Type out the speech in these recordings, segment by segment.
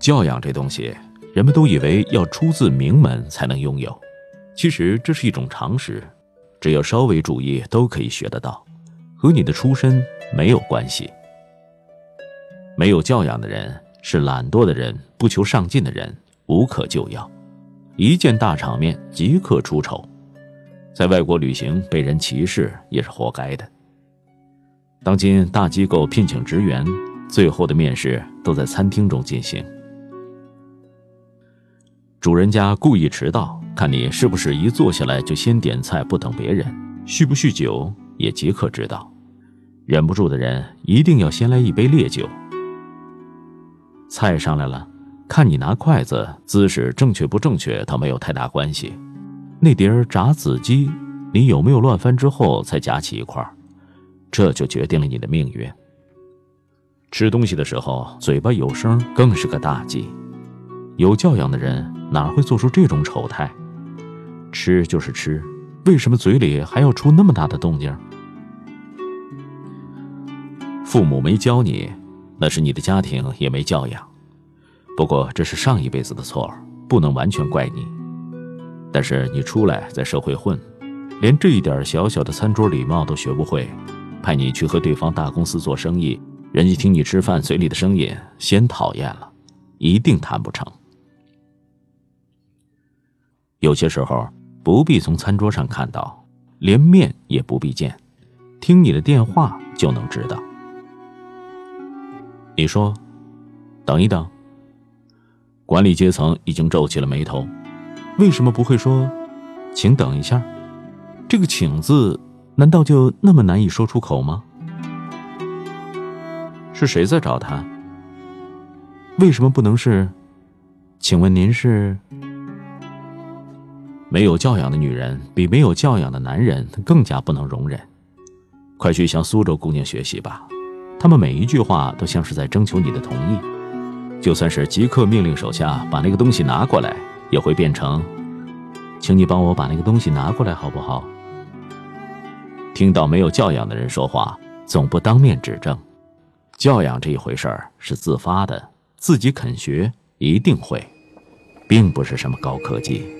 教养这东西，人们都以为要出自名门才能拥有，其实这是一种常识，只要稍微注意都可以学得到，和你的出身没有关系。没有教养的人是懒惰的人，不求上进的人，无可救药，一见大场面即刻出丑，在外国旅行被人歧视也是活该的。当今大机构聘请职员，最后的面试都在餐厅中进行。主人家故意迟到，看你是不是一坐下来就先点菜不等别人，酗不酗酒也即刻知道。忍不住的人一定要先来一杯烈酒。菜上来了，看你拿筷子姿势正确不正确，倒没有太大关系。那碟炸子鸡，你有没有乱翻之后才夹起一块这就决定了你的命运。吃东西的时候嘴巴有声，更是个大忌。有教养的人哪会做出这种丑态？吃就是吃，为什么嘴里还要出那么大的动静？父母没教你，那是你的家庭也没教养。不过这是上一辈子的错，不能完全怪你。但是你出来在社会混，连这一点小小的餐桌礼貌都学不会，派你去和对方大公司做生意，人家听你吃饭嘴里的声音，先讨厌了，一定谈不成。有些时候不必从餐桌上看到，连面也不必见，听你的电话就能知道。你说：“等一等。”管理阶层已经皱起了眉头，为什么不会说“请等一下”？这个“请”字难道就那么难以说出口吗？是谁在找他？为什么不能是“请问您是？”没有教养的女人比没有教养的男人更加不能容忍。快去向苏州姑娘学习吧，她们每一句话都像是在征求你的同意。就算是即刻命令手下把那个东西拿过来，也会变成，请你帮我把那个东西拿过来，好不好？听到没有教养的人说话，总不当面指正。教养这一回事儿是自发的，自己肯学一定会，并不是什么高科技。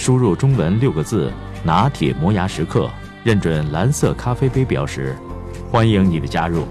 输入中文六个字。拿铁磨牙时刻，认准蓝色咖啡杯标识，欢迎你的加入。